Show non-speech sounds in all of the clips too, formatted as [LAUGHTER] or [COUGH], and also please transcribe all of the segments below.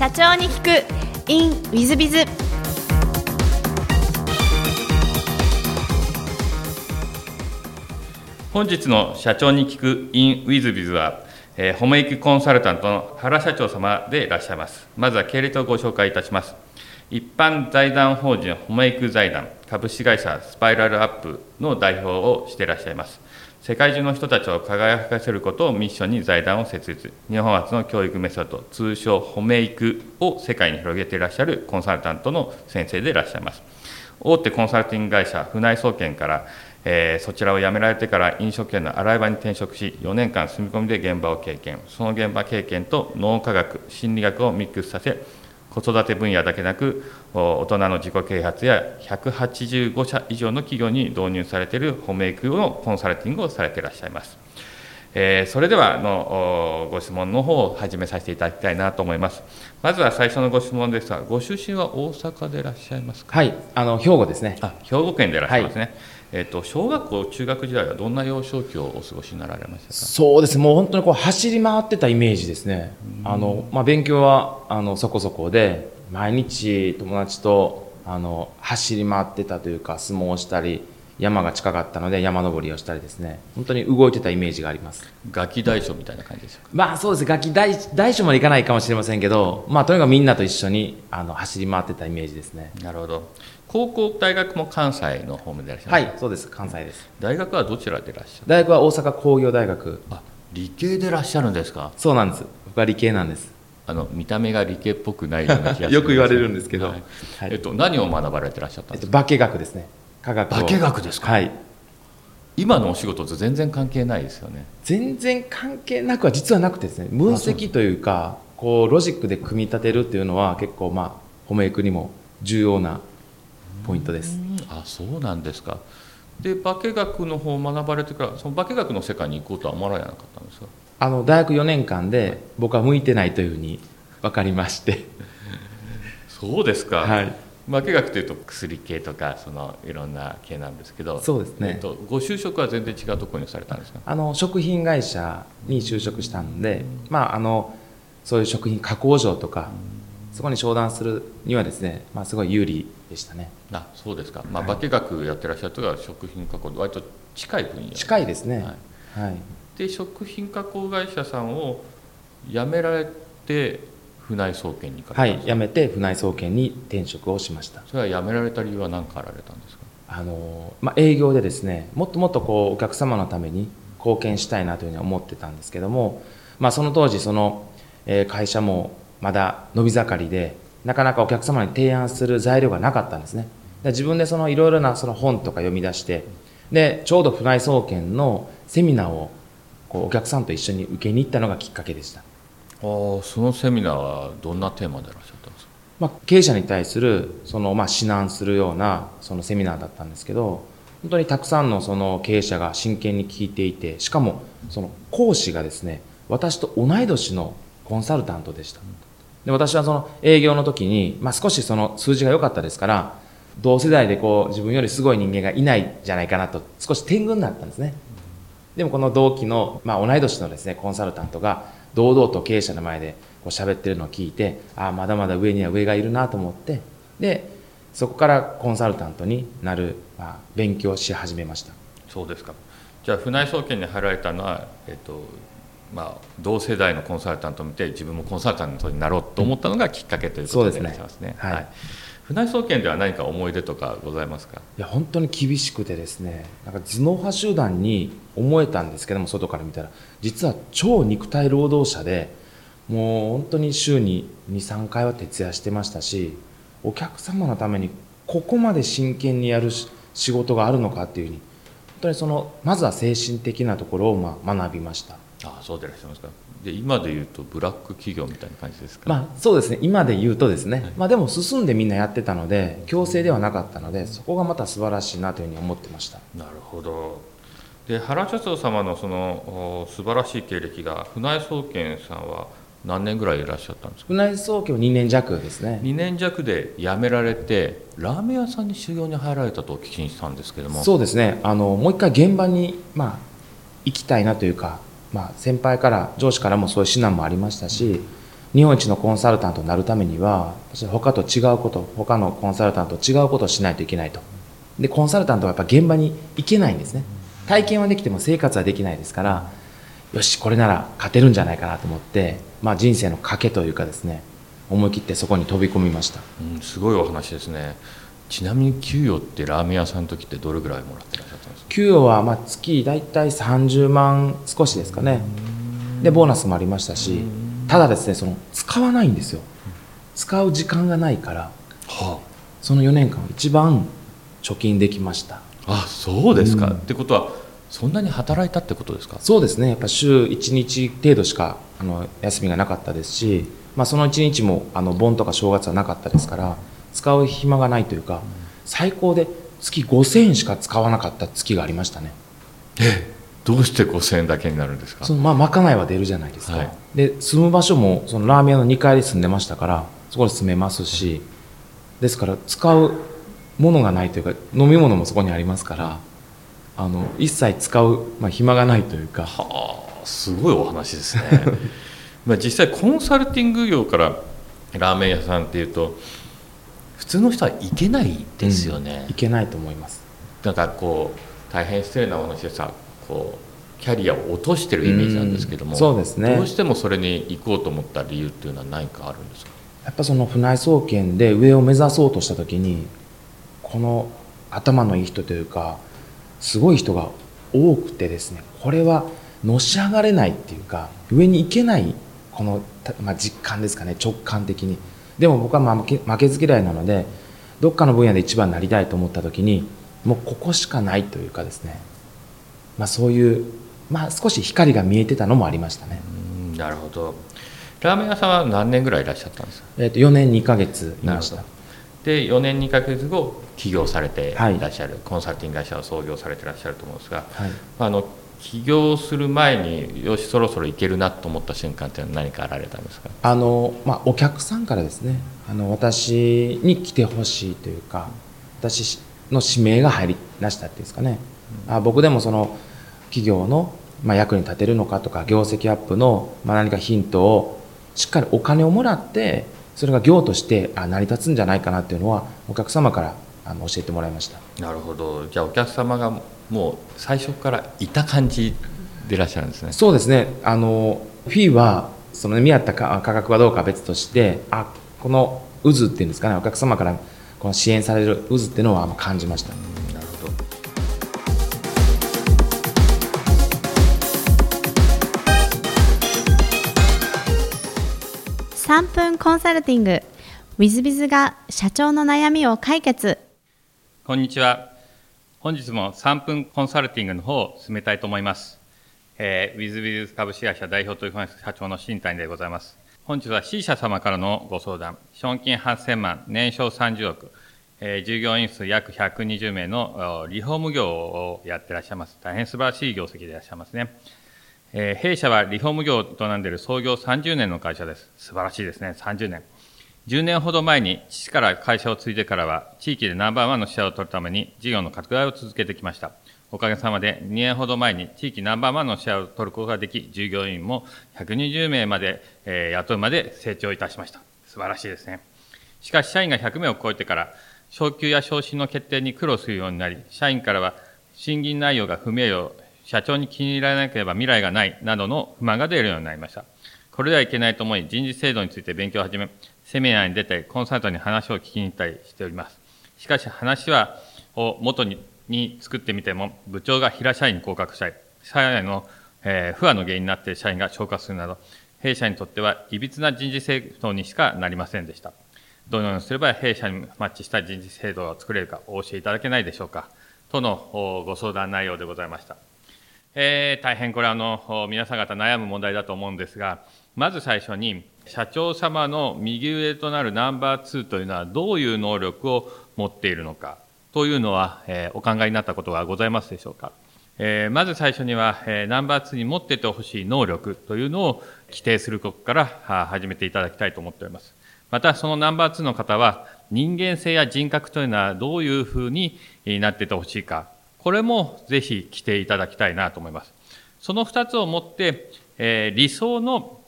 社長に聞く。In ウィズビズ本日の社長に聞く in ウィズビズは、えー、ホメイクコンサルタントの原社長様でいらっしゃいます。まずは経歴をご紹介いたします。一般財団法人ホメイク財団株式会社スパイラルアップの代表をしていらっしゃいます。世界中の人たちを輝かせることをミッションに財団を設立。日本初の教育メソッド通称ホメイクを世界に広げていらっしゃるコンサルタントの先生でいらっしゃいます。大手コンサルティング会社船井総研からえー、そちらを辞められてから飲食店の洗い場に転職し4年間住み込みで現場を経験。その現場経験と脳科学心理学をミックスさせ子育て分野だけなく大人の自己啓発や185社以上の企業に導入されているホメイクのコンサルティングをされていらっしゃいます。えー、それではのご質問の方を始めさせていただきたいなと思います。まずは最初のご質問ですが、ご出身は大阪でいらっしゃいますか？はい、あの兵庫ですね。あ、兵庫県でいらっしゃいますね。はいえっと、小学校、中学時代はどんな幼少期をお過ごしになられましたか？そうですもう本当にこう走り回ってたイメージですね、あのまあ、勉強はあのそこそこで、毎日友達とあの走り回ってたというか相撲をしたり山が近かったので山登りをしたりですね。本当に動いてたイメージがあります。ガキ大将みたいな感じですかまあそうです。ガキ大大将までいかないかもしれませんけどまあとにかくみんなと一緒にあの走り回ってたイメージですね。なるほど。高校大学も関西の方面でいらっしゃるはいそうです。関西です。大学はどちらでいらっしゃる？大学は大阪工業大学。あ理系でいらっしゃるんですか？そうなんです。僕は理系なんです。あの見た目が理系っぽくないような気が [LAUGHS] よく言われるんですけど、はい。はい、えっと、何を学ばれてらっしゃったんですか、えっと、化学ですね科学化学ですか、はい、今のお仕事と全然関係ないですよね。全然関係なくは実はなくてですね分析というかこうロジックで組み立てるっていうのは結構まあホメイクにも重要なポイントです。あそうなんですか。で化学の方を学ばれてからその化学の世界に行こうとは思われなかったんですか？あの大学4年間で僕は向いてないというふうに分かりまして。そうですか、はい、化学というと薬系とかそのいろんな系なんですけどそうですね、えっと、ご就職は全然違うところにされたんですか？あの食品会社に就職したので、まあ、あのそういう食品加工場とか、そこに商談するにはですね、まあ、すごい有利でしたね。あそうですか、まあ、化学やってらっしゃるとは食品加工割と近い分野。近いですね。はい、はい。で食品加工会社さんを辞められて船井総研にはい辞めて船井総研に転職をしました。それは辞められた理由は何かあられたんですか？あの、まあ、営業でですねもっともっとこうお客様のために貢献したいなというふうに思ってたんですけども、まあ、その当時その、えー、会社もまだ伸び盛りでなかなかお客様に提案する材料がなかったんですね。で自分でそのいろいろなその本とか読み出してでちょうど船井総研のセミナーをこうお客さんと一緒に受けに行ったのがきっかけでしたあそのセミナーはどんなテーマでいらっしゃったんですか、まあ、経営者に対するその、まあ、指南するようなそのセミナーだったんですけど本当にたくさんのその経営者が真剣に聞いていてしかもその講師がですね私と同い年のコンサルタントでした。で私はその営業の時に、まあ、少しその数字が良かったですから同世代でこう自分よりすごい人間がいないんじゃないかなと少し天狗になったんですね。でもこの同期の、まあ、同い年のですねコンサルタントが堂々と経営者の前でこう喋ってるのを聞いてああまだまだ上には上がいるなと思ってでそこからコンサルタントになる、まあ、勉強し始めました。そうですか。じゃあ船井総研に入られたのは、えっとまあ、同世代のコンサルタントを見て自分もコンサルタントになろうと思ったのがきっかけということでいらっしゃいますね。すね。はい、はい船井総研では何か思い出とかございますか？いや本当に厳しくてですねなんか頭脳派集団に思えたんですけども外から見たら。実は超肉体労働者でもう本当に週に23回は徹夜してましたしお客様のためにここまで真剣にやる仕事があるのかっていうふうに本当にそのまずは精神的なところをま学びました。ああそうでいらっしゃいますか？で今で言うとブラック企業みたいな感じですか、まあ、そうですね。今で言うとですね、はい、まあ、でも進んでみんなやってたので強制ではなかったのでそこがまた素晴らしいなというふうに思ってました。なるほど。で原社長様のその素晴らしい経歴が船井総研さんは何年ぐらいいらっしゃったんですか？船井総研は2年弱ですね。2年弱で辞められてラーメン屋さんに修行に入られたとお聞きしたんですけども。そうですね。あのもう一回現場に、まあ、行きたいなというかまあ、先輩から上司からもそういう指南もありましたし、日本一のコンサルタントになるためには私他と違うこと他のコンサルタントと違うことをしないといけないと。でコンサルタントはやっぱ現場に行けないんですね。体験はできても生活はできないですからよしこれなら勝てるんじゃないかなと思って、まあ、人生の賭けというかですね思い切ってそこに飛び込みました、うん、すごいお話ですね。ちなみに給与ってラーメン屋さんの時ってどれぐらいもらってらっしゃったんですか？給与はまあ月大体30万少しですかね。でボーナスもありましたしただですねその使わないんですよ。使う時間がないから、はあ、その4年間一番貯金できました。あそうですか、うん、ってことはそんなに働いたってことですか？そうですね。やっぱ週1日程度しかあの休みがなかったですし、まあ、その1日もあの盆とか正月はなかったですから使う暇がないというか最高で月5000円しか使わなかった月がありましたね。えどうして5000円だけになるんですか？そのまあまかないは出るじゃないですか、はい、で住む場所もそのラーメン屋の2階で住んでましたからそこで住めますしですから使うものがないというか飲み物もそこにありますからあの一切使う、まあ、暇がないというか。はあすごいお話ですね。[LAUGHS] まあ実際コンサルティング業からラーメン屋さんっていうと普通の人は行けないですよね、うん、けないと思います。なんかこう大変失礼なお話でさこうキャリアを落としてるイメージなんですけども、うん、そうですね。どうしてもそれに行こうと思った理由っていうのは何かあるんですか？やっぱその船井総研で上を目指そうとした時にこの頭のいい人というかすごい人が多くてですねこれはのし上がれないっていうか上に行けないこの、まあ、実感ですかね直感的にでも僕は負け負けず嫌いなのでどっかの分野で一番になりたいと思った時にもうここしかないというかですね、まあ、そういう、まあ、少し光が見えてたのもありましたね。なるほど。ラーメン屋さんは何年ぐらいいらっしゃったんですか、えー、と4年2か月いました。で4年2か月後起業されてい。らっしゃる、はい、コンサルティング会社を創業されていらっしゃると思うんですが、はい、あの起業する前によしそろそろいけるなと思った瞬間って何かあられたんですか？あの、まあ、お客さんからですねあの私に来てほしいというか私の指名が入りなしたっていうんですかね、うん、あ僕でもその企業の、まあ、役に立てるのかとか業績アップの、まあ、何かヒントをしっかりお金をもらってそれが業としてあ成り立つんじゃないかなっていうのはお客様からあの教えてもらいました。なるほど。じゃあお客様がもう最初からいた感じでいらっしゃるんですね。そうですね。あのフィーはその、見合った価格はどうかは別としてあこの渦っていうんですかねお客様からこの支援される渦っていうのは感じました、なるほど3分コンサルティング。w i z b i が社長の悩みを解決。こんにちは本日も3分コンサルティングの方を進めたいと思います。えー、ウィズビズ株式会社代表取締役社長の新谷でございます。本日は C 社様からのご相談、資本金8000万、年商30億、えー、従業員数約120名のリフォーム業をやってらっしゃいます。大変素晴らしい業績でいらっしゃいますね。えー、弊社はリフォーム業となんでいる創業30年の会社です。素晴らしいですね、30年。10年ほど前に父から会社を継いでからは地域でナンバーワンのシェアを取るために事業の拡大を続けてきました。おかげさまで2年ほど前に地域ナンバーワンのシェアを取ることができ、従業員も120名まで、えー、雇うまで成長いたしました。素晴らしいですね。しかし社員が100名を超えてから昇給や昇進の決定に苦労するようになり、社員からは審議内容が不明瞭、社長に気に入らなければ未来がないなどの不満が出るようになりました。これではいけないと思い、人事制度について勉強を始め、セミナーに出てコンサルトに話を聞きに行ったりしております。しかし話は、を元にに作ってみても、部長が平社員に降格したり、社員の、えー、不安の原因になって社員が昇格するなど、弊社にとってはいびつな人事制度にしかなりませんでした。どのようにすれば弊社にマッチした人事制度を作れるかお教えいただけないでしょうか。とのご相談内容でございました。えー、大変これあの、皆さん方悩む問題だと思うんですが、まず最初に、社長様の右上となるナンバー2というのはどういう能力を持っているのかというのは、えー、お考えになったことがございますでしょうか。えー、まず最初には、えー、ナンバー2に持っててほしい能力というのを規定することから始めていただきたいと思っております。また、そのナンバー2の方は、人間性や人格というのはどういうふうになっててほしいか、これもぜひ規定いただきたいなと思います。その2つをもって、えー、理想の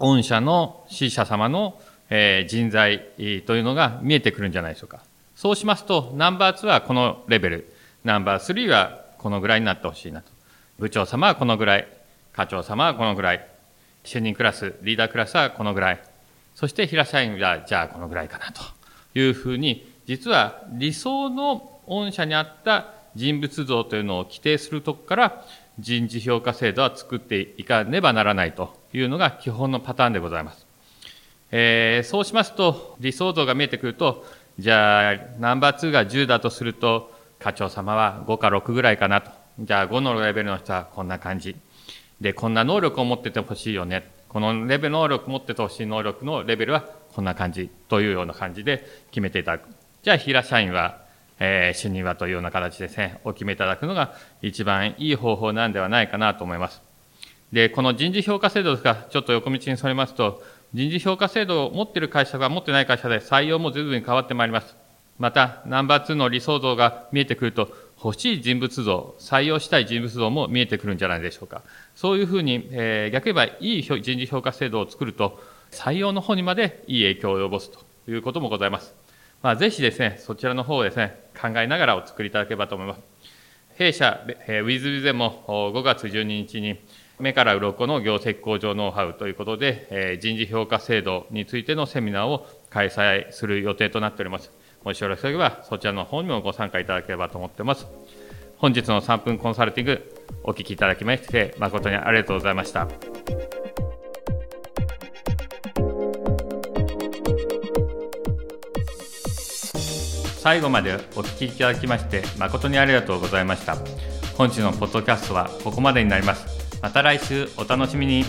御社の支社様の、人材というのが見えてくるんじゃないでしょうか。そうしますと、ナンバー2はこのレベル、ナンバー3はこのぐらいになってほしいなと。部長様はこのぐらい、課長様はこのぐらい、主任クラス、リーダークラスはこのぐらい、そして平社員はじゃあこのぐらいかなと。いうふうに、実は理想の御社にあった人物像というのを規定するとこから人事評価制度は作っていかねばならないと。いうのが基本のパターンでございます。えー、そうしますと理想像が見えてくるとじゃあナンバー2が10だとすると課長様は5か6ぐらいかなと。じゃあ5のレベルの人はこんな感じ。でこんな能力を持っててほしいよね。このレベル能力持っててほしい能力のレベルはこんな感じ。というような感じで決めていただく。じゃあ平社員はえー、主任はというような形ですね、お決めいただくのが一番いい方法なんではないかなと思います。で、この人事評価制度ですが、ちょっと横道にそれますと、人事評価制度を持っている会社が持ってない会社で採用も随分変わってまいります。また、ナンバー2の理想像が見えてくると、欲しい人物像、採用したい人物像も見えてくるんじゃないでしょうか。そういうふうに、えー、逆に言えばいい人事評価制度を作ると、採用の方にまでいい影響を及ぼすということもございます。まあ、ぜひですね、そちらの方をですね、考えながらお作りいただければと思います。弊社、えー、ウィズビゼも5月12日に、目から鱗の業績向上ノウハウということで、えー、人事評価制度についてのセミナーを開催する予定となっております。もしよろしければ、そちらの方にもご参加いただければと思っています。本日の3分コンサルティング、お聞きいただきまして、誠にありがとうございました。最後までお聞きいただきまして誠にありがとうございました本日のポッドキャストはここまでになりますまた来週お楽しみに。